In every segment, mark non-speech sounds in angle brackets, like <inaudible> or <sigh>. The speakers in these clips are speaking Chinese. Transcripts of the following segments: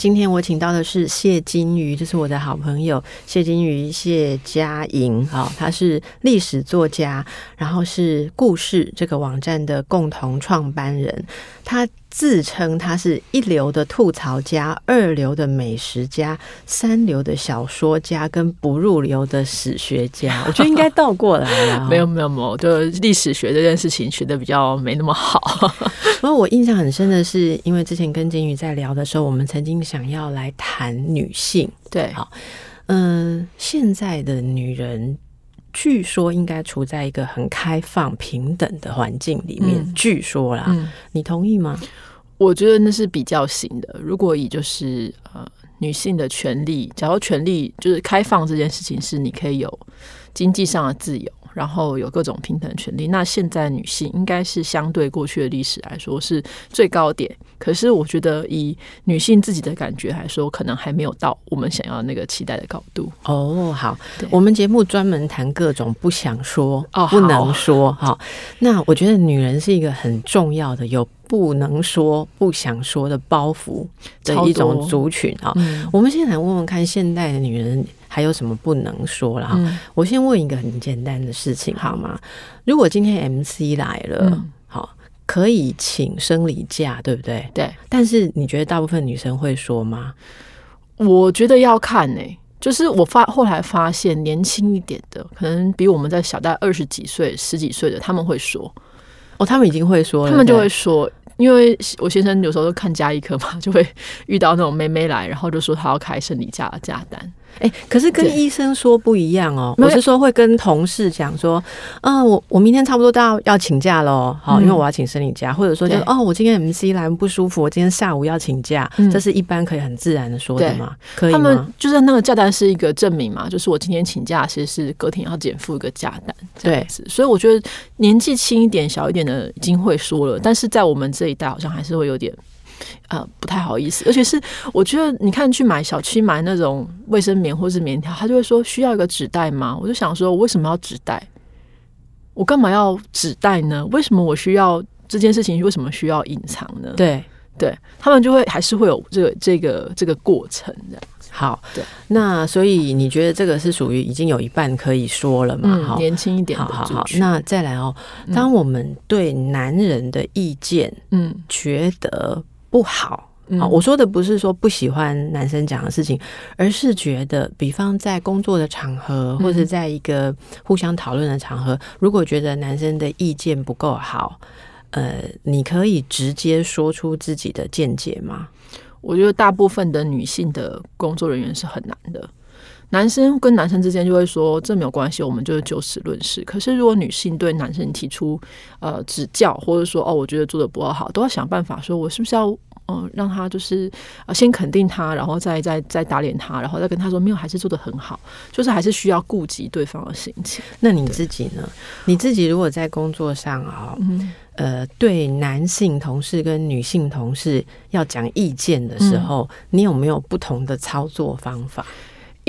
今天我请到的是谢金鱼，这是我的好朋友谢金鱼谢佳莹，哈，他是历史作家，然后是故事这个网站的共同创办人，他自称他是一流的吐槽家，二流的美食家，三流的小说家，跟不入流的史学家。<laughs> 我觉得应该倒过来了。<laughs> 没有没有没有，就历史学这件事情学的比较没那么好。<laughs> 不过我印象很深的是，因为之前跟金宇在聊的时候，我们曾经想要来谈女性。对，好，嗯、呃，现在的女人据说应该处在一个很开放、平等的环境里面。嗯、据说啦、嗯，你同意吗？我觉得那是比较行的。如果以就是呃女性的权利，假如权利就是开放这件事情，是你可以有经济上的自由。然后有各种平等权利，那现在女性应该是相对过去的历史来说是最高点。可是我觉得以女性自己的感觉来说，可能还没有到我们想要那个期待的高度。哦，好，我们节目专门谈各种不想说、哦、不能说。哈，那我觉得女人是一个很重要的有不能说、不想说的包袱的一种族群啊、嗯。我们先来问问看，现代的女人。还有什么不能说了哈、嗯？我先问一个很简单的事情好吗？如果今天 MC 来了，嗯、好，可以请生理假，对不对？对。但是你觉得大部分女生会说吗？我觉得要看呢、欸。就是我发后来发现，年轻一点的，可能比我们在小大二十几岁、十几岁的，他们会说。哦，他们已经会说了，他们就会说。因为我先生有时候都看家医科嘛，就会遇到那种妹妹来，然后就说她要开生理假的假单。哎、欸，可是跟医生说不一样哦。我是说会跟同事讲说，嗯，我我明天差不多到要要请假喽，好，因为我要请生理假，嗯、或者说就是哦，我今天 MC 来不舒服，我今天下午要请假，嗯、这是一般可以很自然的说的嘛？可以吗？他们就是那个假单是一个证明嘛，就是我今天请假其实是隔天要减负一个假单，对，所以我觉得年纪轻一点、小一点的已经会说了，但是在我们这一代好像还是会有点。呃，不太好意思，而且是我觉得，你看去买小区买那种卫生棉或是棉条，他就会说需要一个纸袋吗？我就想说，我为什么要纸袋？我干嘛要纸袋呢？为什么我需要这件事情？为什么需要隐藏呢？对，对他们就会还是会有这个这个这个过程这样。好，对，那所以你觉得这个是属于已经有一半可以说了嘛？好，嗯，年轻一点的，好好好。那再来哦，当我们对男人的意见，嗯，觉得。不好，嗯，我说的不是说不喜欢男生讲的事情，而是觉得，比方在工作的场合，或者在一个互相讨论的场合，如果觉得男生的意见不够好，呃，你可以直接说出自己的见解吗？我觉得大部分的女性的工作人员是很难的。男生跟男生之间就会说，这没有关系，我们就是就事论事。可是如果女性对男生提出呃指教，或者说哦，我觉得做的不够好，都要想办法说，我是不是要嗯、呃、让他就是呃先肯定他，然后再再再打脸他，然后再跟他说没有，还是做的很好，就是还是需要顾及对方的心情。那你自己呢？你自己如果在工作上啊、哦，呃，对男性同事跟女性同事要讲意见的时候，嗯、你有没有不同的操作方法？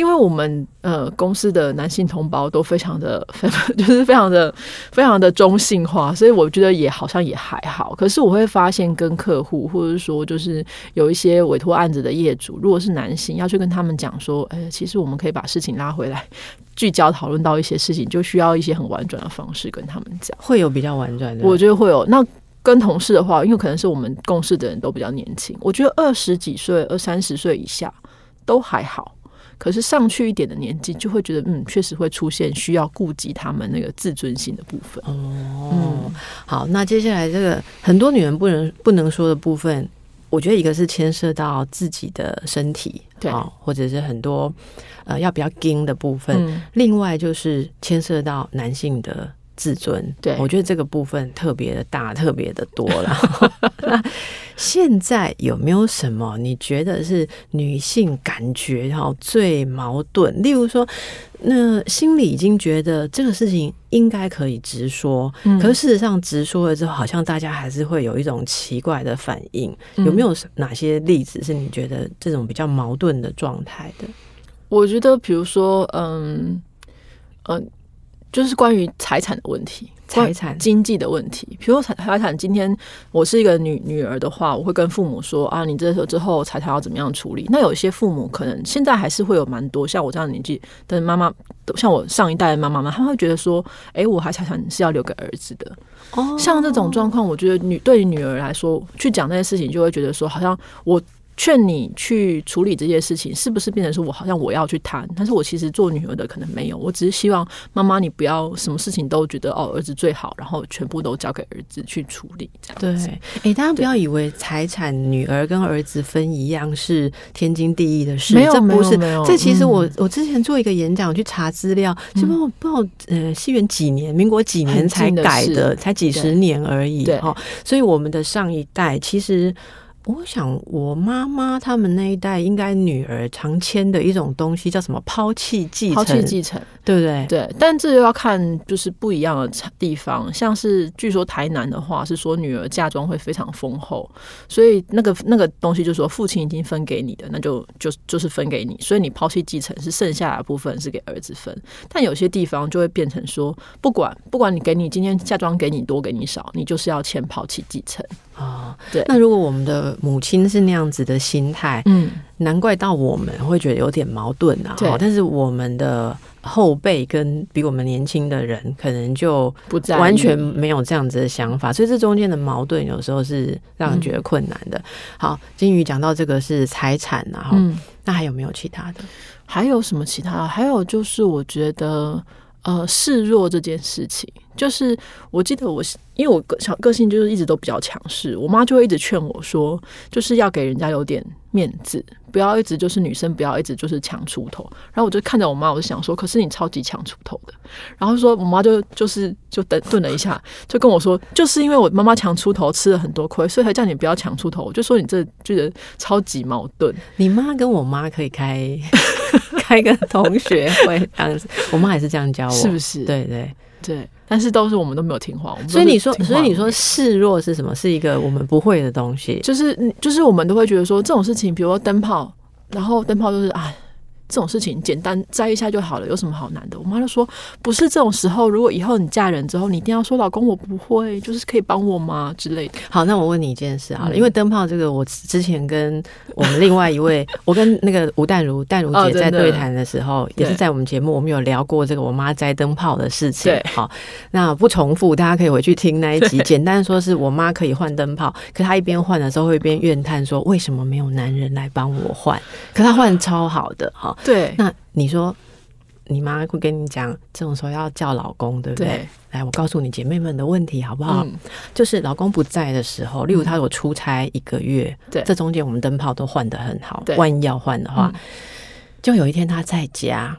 因为我们呃公司的男性同胞都非常的，<laughs> 就是非常的非常的中性化，所以我觉得也好像也还好。可是我会发现跟客户或者说就是有一些委托案子的业主，如果是男性要去跟他们讲说，哎，其实我们可以把事情拉回来，聚焦讨论到一些事情，就需要一些很婉转的方式跟他们讲。会有比较婉转的，我觉得会有。那跟同事的话，因为可能是我们共事的人都比较年轻，我觉得二十几岁、二三十岁以下都还好。可是上去一点的年纪，就会觉得嗯，确实会出现需要顾及他们那个自尊心的部分。哦，嗯，好，那接下来这个很多女人不能不能说的部分，我觉得一个是牵涉到自己的身体，对，或者是很多呃要比较硬的部分，嗯，另外就是牵涉到男性的自尊。对，我觉得这个部分特别的大，特别的多了。<laughs> 那现在有没有什么你觉得是女性感觉哈最矛盾？例如说，那心里已经觉得这个事情应该可以直说，嗯、可是事实上直说了之后，好像大家还是会有一种奇怪的反应。嗯、有没有哪些例子是你觉得这种比较矛盾的状态的？我觉得，比如说，嗯，嗯，就是关于财产的问题，财产经济的问题。比如说财财产，今天我是一个女女儿的话，我会跟父母说啊，你这时候之后财产要怎么样处理？那有一些父母可能现在还是会有蛮多像我这样的年纪的妈妈，像我上一代的妈妈们，他们会觉得说，哎，我还财产是要留给儿子的。哦，像这种状况，我觉得女对于女儿来说，去讲那些事情，就会觉得说，好像我。劝你去处理这些事情，是不是变成说我好像我要去谈？但是我其实做女儿的可能没有，我只是希望妈妈你不要什么事情都觉得哦儿子最好，然后全部都交给儿子去处理这样子。对，哎、欸，大家不要以为财产女儿跟儿子分一样是天经地义的事，没有，这不是。没有，这其实我、嗯、我之前做一个演讲，我去查资料，是不不知道呃西元几年，民国几年才改的，的才几十年而已。对，哦，所以我们的上一代其实。我想，我妈妈他们那一代应该女儿常签的一种东西叫什么抛弃继承？抛弃继承，对不对？对，但这又要看就是不一样的地方。像是据说台南的话是说女儿嫁妆会非常丰厚，所以那个那个东西就是说父亲已经分给你的，那就就就是分给你，所以你抛弃继承是剩下的部分是给儿子分。但有些地方就会变成说，不管不管你给你今天嫁妆给你多给你少，你就是要签抛弃继承。啊，对。那如果我们的母亲是那样子的心态，嗯，难怪到我们会觉得有点矛盾啊。对。但是我们的后辈跟比我们年轻的人，可能就不在完全没有这样子的想法，所以这中间的矛盾有时候是让人觉得困难的。嗯、好，金鱼讲到这个是财产啊，嗯，那还有没有其他的？还有什么其他？还有就是我觉得。呃，示弱这件事情，就是我记得我，因为我个小个性就是一直都比较强势，我妈就会一直劝我说，就是要给人家有点面子，不要一直就是女生不要一直就是强出头。然后我就看着我妈，我就想说，可是你超级强出头的。然后说我妈就就是就等顿了一下，就跟我说，就是因为我妈妈强出头，吃了很多亏，所以才叫你不要强出头。我就说你这觉得超级矛盾。<laughs> 你妈跟我妈可以开。开个同学会这样子，我妈也是这样教我，是不是？对对对，但是都是我们都没有听话。所以你说，所以你说示弱是什么？是一个我们不会的东西，就是就是我们都会觉得说这种事情，比如说灯泡，然后灯泡就是啊。这种事情简单摘一下就好了，有什么好难的？我妈就说，不是这种时候，如果以后你嫁人之后，你一定要说老公我不会，就是可以帮我吗之类的。好，那我问你一件事好了，嗯、因为灯泡这个，我之前跟我们另外一位，<laughs> 我跟那个吴淡如淡如姐在对谈的时候，哦、也是在我们节目，我们有聊过这个我妈摘灯泡的事情。好，那不重复，大家可以回去听那一集。简单说是我妈可以换灯泡，可她一边换的时候会一边怨叹说，为什么没有男人来帮我换？可她换超好的哈。对，那你说，你妈会跟你讲这种时候要叫老公，对不对？对，来，我告诉你姐妹们的问题好不好？嗯、就是老公不在的时候，例如他有出差一个月，对、嗯，这中间我们灯泡都换的很好，对，万一要换的话，嗯、就有一天他在家，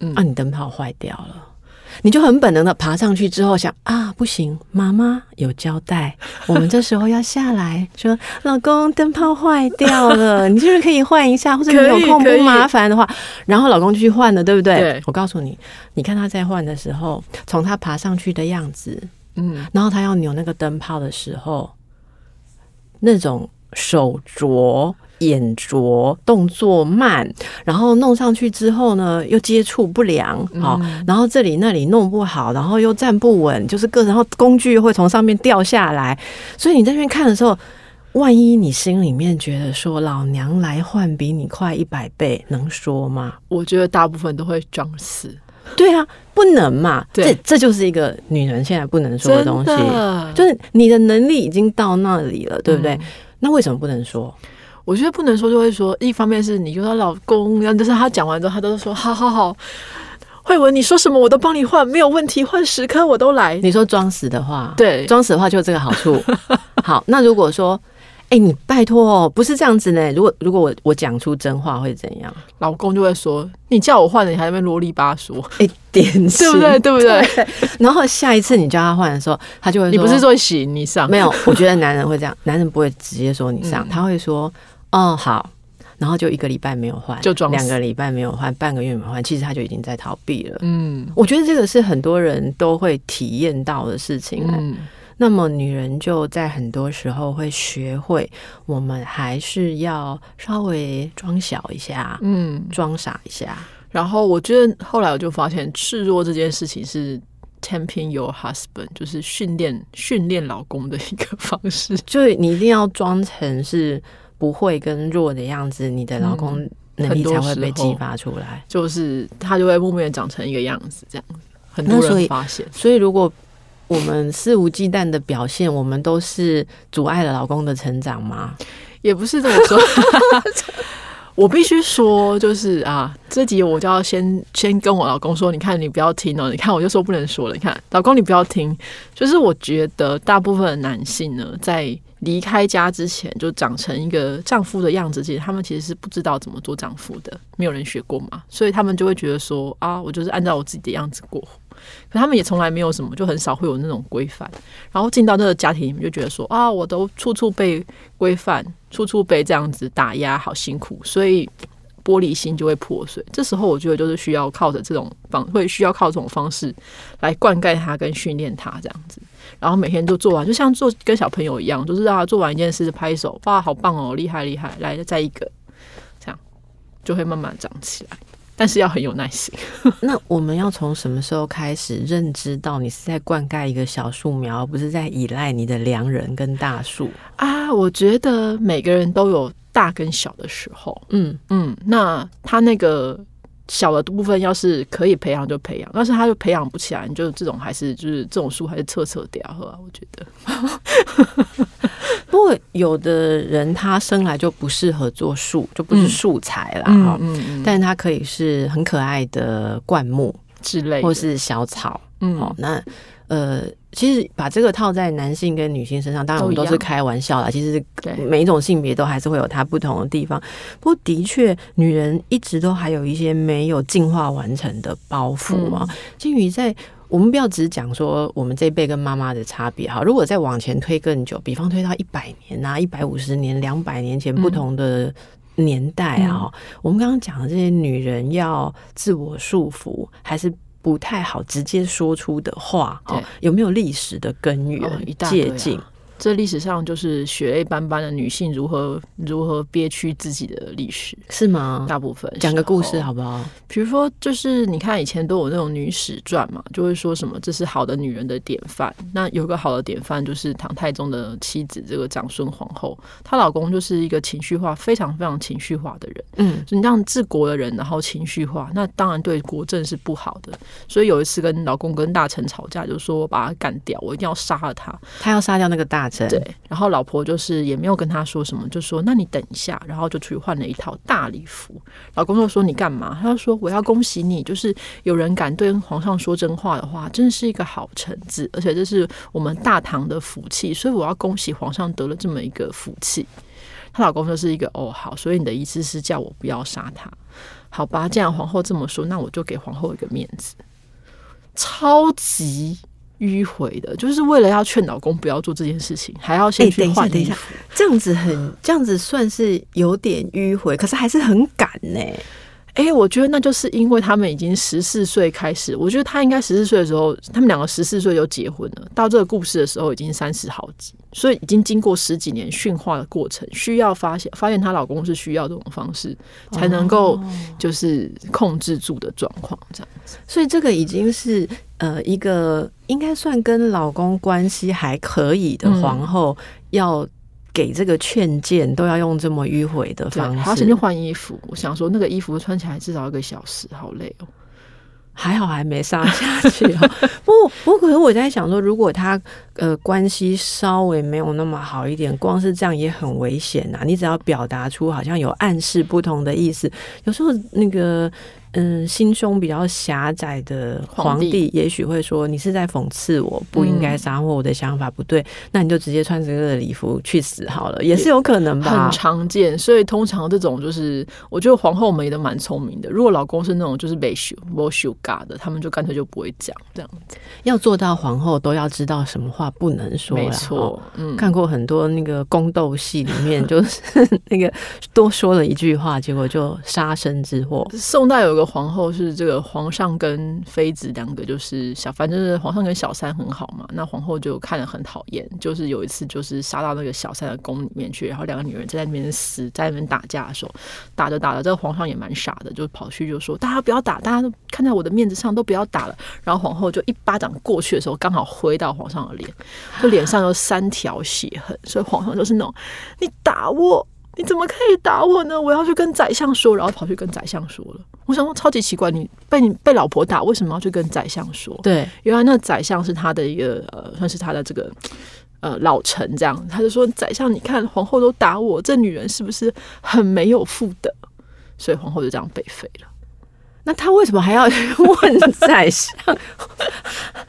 嗯，啊，你灯泡坏掉了。你就很本能的爬上去之后想啊，不行，妈妈有交代，我们这时候要下来说，老公灯泡坏掉了，<laughs> 你是不是可以换一下？或者你有空不麻烦的话，然后老公就去换了，对不对？对，我告诉你，你看他在换的时候，从他爬上去的样子，嗯，然后他要扭那个灯泡的时候，那种手镯。眼拙，动作慢，然后弄上去之后呢，又接触不良，好、嗯，然后这里那里弄不好，然后又站不稳，就是各，然后工具会从上面掉下来，所以你在那边看的时候，万一你心里面觉得说老娘来换比你快一百倍，能说吗？我觉得大部分都会装死。对啊，不能嘛，对这这就是一个女人现在不能说的东西，就是你的能力已经到那里了，对不对？嗯、那为什么不能说？我觉得不能说，就会说。一方面是你说老公，然后就是他讲完之后，他都说好好好，慧文你说什么我都帮你换，没有问题，换十颗我都来。你说装死的话，对，装死的话就有这个好处。<laughs> 好，那如果说，哎、欸，你拜托哦，不是这样子呢。如果如果我我讲出真话会怎样？老公就会说：“你叫我换的，你还在那边啰里吧嗦。”哎，点对不对？对不对？对，然后下一次你叫他换的时候，他就会说：“你不是说行你上？”没有，我觉得男人会这样，<laughs> 男人不会直接说你上，嗯、他会说：“哦，好。”然后就一个礼拜没有换，就两个礼拜没有换，半个月没有换，其实他就已经在逃避了。嗯，我觉得这个是很多人都会体验到的事情。嗯。那么女人就在很多时候会学会，我们还是要稍微装小一下，嗯，装傻一下。然后我觉得后来我就发现，示弱这件事情是 tempting your husband，就是训练训练老公的一个方式。<laughs> 就是你一定要装成是不会跟弱的样子，你的老公能力才会被激发出来。就是他就会默默的长成一个样子，这样子。很多人发现，所以，所以如果。我们肆无忌惮的表现，我们都是阻碍了老公的成长吗？也不是这么说。<laughs> 我必须说，就是啊，这集我就要先先跟我老公说，你看你不要听哦，你看我就说不能说了，你看老公你不要听。就是我觉得大部分的男性呢，在离开家之前就长成一个丈夫的样子，其实他们其实是不知道怎么做丈夫的，没有人学过嘛，所以他们就会觉得说啊，我就是按照我自己的样子过。可他们也从来没有什么，就很少会有那种规范。然后进到这个家庭里面，就觉得说啊，我都处处被规范，处处被这样子打压，好辛苦，所以玻璃心就会破碎。这时候，我觉得就是需要靠着这种方，会需要靠这种方式来灌溉他跟训练他这样子。然后每天都做完，就像做跟小朋友一样，就是让他做完一件事拍手，哇，好棒哦，厉害厉害，来再一个，这样就会慢慢长起来。但是要很有耐心。<laughs> 那我们要从什么时候开始认知到你是在灌溉一个小树苗，而不是在依赖你的良人跟大树啊？我觉得每个人都有大跟小的时候。嗯嗯，那他那个。小的部分要是可以培养就培养，但是他就培养不起来，你就这种还是就是这种树还是撤撤掉，好吧？我觉得。<laughs> 不过有的人他生来就不适合做树，就不是树材啦。哈、嗯嗯嗯，但是他可以是很可爱的灌木之类，或是小草。嗯，好，那。呃，其实把这个套在男性跟女性身上，当然我们都是开玩笑啦。其实每一种性别都还是会有它不同的地方。不过的确，女人一直都还有一些没有进化完成的包袱啊。金鱼在我们不要只讲说我们这一辈跟妈妈的差别哈。如果再往前推更久，比方推到一百年啊、一百五十年、两百年前不同的年代啊，我们刚刚讲的这些女人要自我束缚还是？不太好直接说出的话，哦，有没有历史的根源、哦、借镜？这历史上就是血泪斑斑的女性如何如何憋屈自己的历史，是吗？大部分讲个故事好不好？比如说，就是你看以前都有那种女史传嘛，就会说什么这是好的女人的典范。那有个好的典范就是唐太宗的妻子这个长孙皇后，她老公就是一个情绪化非常非常情绪化的人。嗯，你让治国的人，然后情绪化，那当然对国政是不好的。所以有一次跟老公跟大臣吵架，就说我把他干掉，我一定要杀了他。他要杀掉那个大。对，然后老婆就是也没有跟他说什么，就说那你等一下，然后就出去换了一套大礼服。老公就说你干嘛？他就说我要恭喜你，就是有人敢对皇上说真话的话，真是一个好臣子，而且这是我们大唐的福气，所以我要恭喜皇上得了这么一个福气。她老公就是一个哦好，所以你的意思是叫我不要杀他？好吧，既然皇后这么说，那我就给皇后一个面子，超级。迂回的，就是为了要劝老公不要做这件事情，还要先去换一下，这样子很，这样子算是有点迂回，可是还是很赶呢。哎、欸，我觉得那就是因为他们已经十四岁开始，我觉得他应该十四岁的时候，他们两个十四岁就结婚了。到这个故事的时候，已经三十好几，所以已经经过十几年驯化的过程，需要发现发现她老公是需要这种方式才能够就是控制住的状况，这样子。所以这个已经是呃一个应该算跟老公关系还可以的皇后要。给这个劝谏都要用这么迂回的方式，他先去换衣服。我想说，那个衣服穿起来至少一个小时，好累哦。还好还没杀下去哦。<laughs> 不不，可是我在想说，如果他呃关系稍微没有那么好一点，光是这样也很危险呐。你只要表达出好像有暗示不同的意思，有时候那个。嗯，心胸比较狭窄的皇帝，也许会说你是在讽刺我不应该杀，或我的想法不对，那你就直接穿这个礼服去死好了，也是有可能吧？很常见，所以通常这种就是，我觉得皇后们也都蛮聪明的。如果老公是那种就是被羞、被羞嘎的，他们就干脆就不会讲这样子。要做到皇后，都要知道什么话不能说。没错，嗯，看过很多那个宫斗戏里面，就是 <laughs> 那个多说了一句话，结果就杀身之祸。<laughs> 宋代有个。皇后是这个皇上跟妃子两个就是小，反正是皇上跟小三很好嘛。那皇后就看着很讨厌，就是有一次就是杀到那个小三的宫里面去，然后两个女人在那边死，在那边打架的时候，打着打着，这个皇上也蛮傻的，就跑去就说：“大家不要打，大家都看在我的面子上，都不要打了。”然后皇后就一巴掌过去的时候，刚好挥到皇上的脸，就脸上有三条血痕，所以皇上就是那种：“你打我。<laughs> ”你怎么可以打我呢？我要去跟宰相说，然后跑去跟宰相说了。我想说超级奇怪，你被你被老婆打，为什么要去跟宰相说？对，原来那宰相是他的一个呃，算是他的这个呃老臣，这样他就说：“宰相，你看皇后都打我，这女人是不是很没有妇德？”所以皇后就这样被废了。那他为什么还要问宰相？<laughs>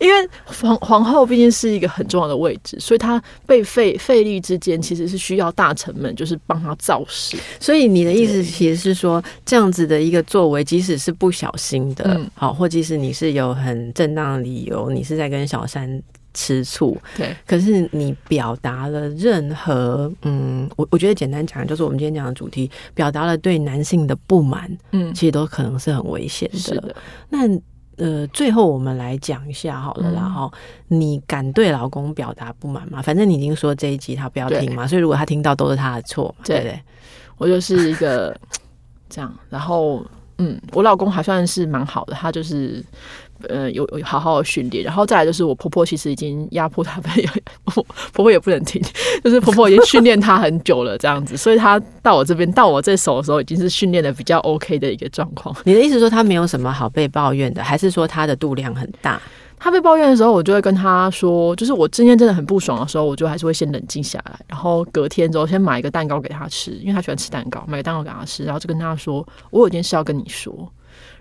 因为皇皇后毕竟是一个很重要的位置，所以她被废废立之间，其实是需要大臣们就是帮她造势。所以你的意思其实是说，这样子的一个作为，即使是不小心的，好、嗯，或即使你是有很正当的理由，你是在跟小三吃醋，对，可是你表达了任何，嗯，我我觉得简单讲，就是我们今天讲的主题，表达了对男性的不满，嗯，其实都可能是很危险的。是的，那。呃，最后我们来讲一下好了啦，然后、嗯、你敢对老公表达不满吗？反正你已经说这一集他不要听嘛，所以如果他听到都是他的错，对不对？我就是一个这样，然后嗯，我老公还算是蛮好的，他就是。呃，有有好好的训练，然后再来就是我婆婆其实已经压迫他们，<laughs> 婆婆也不能听，<laughs> 就是婆婆已经训练他很久了这样子，所以他到我这边到我这手的时候，已经是训练的比较 OK 的一个状况。你的意思说他没有什么好被抱怨的，还是说他的度量很大？他被抱怨的时候，我就会跟他说，就是我今天真的很不爽的时候，我就还是会先冷静下来，然后隔天之后先买一个蛋糕给他吃，因为他喜欢吃蛋糕，买个蛋糕给他吃，然后就跟他说，我有件事要跟你说。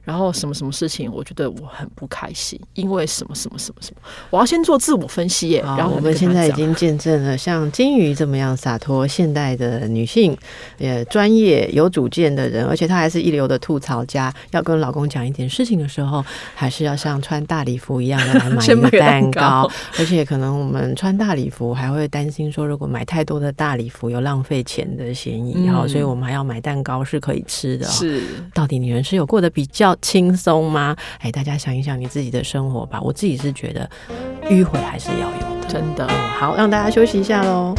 然后什么什么事情，我觉得我很不开心，因为什么什么什么什么，我要先做自我分析耶。然后我们现在已经见证了像金鱼这么样洒脱现代的女性，也，专业有主见的人，而且她还是一流的吐槽家。要跟老公讲一点事情的时候，还是要像穿大礼服一样的来买 <laughs> 一个蛋糕。而且可能我们穿大礼服还会担心说，如果买太多的大礼服有浪费钱的嫌疑。哈、嗯，所以我们还要买蛋糕是可以吃的。是，到底女人是有过得比较轻松吗？哎，大家想一想你自己的生活吧。我自己是觉得迂回还是要有的，真的。好，让大家休息一下喽。